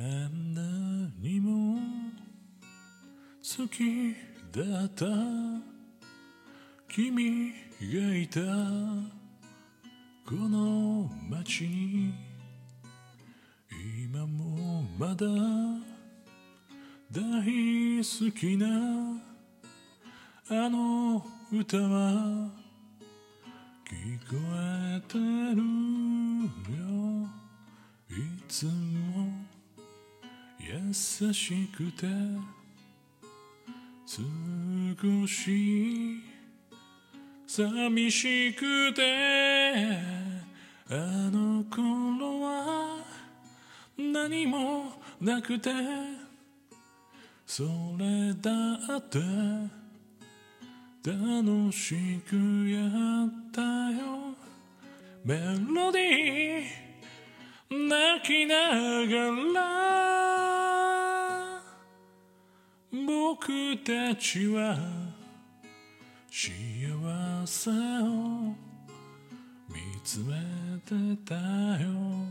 何も好きだった。君がいたこの街に今もまだ大好きなあの歌は聞こえてるよ。いつも優しくて少し寂しくてあの頃は何もなくてそれだって楽しくやったよ。メロディー泣きながら僕たちは幸せを見つめてたよ。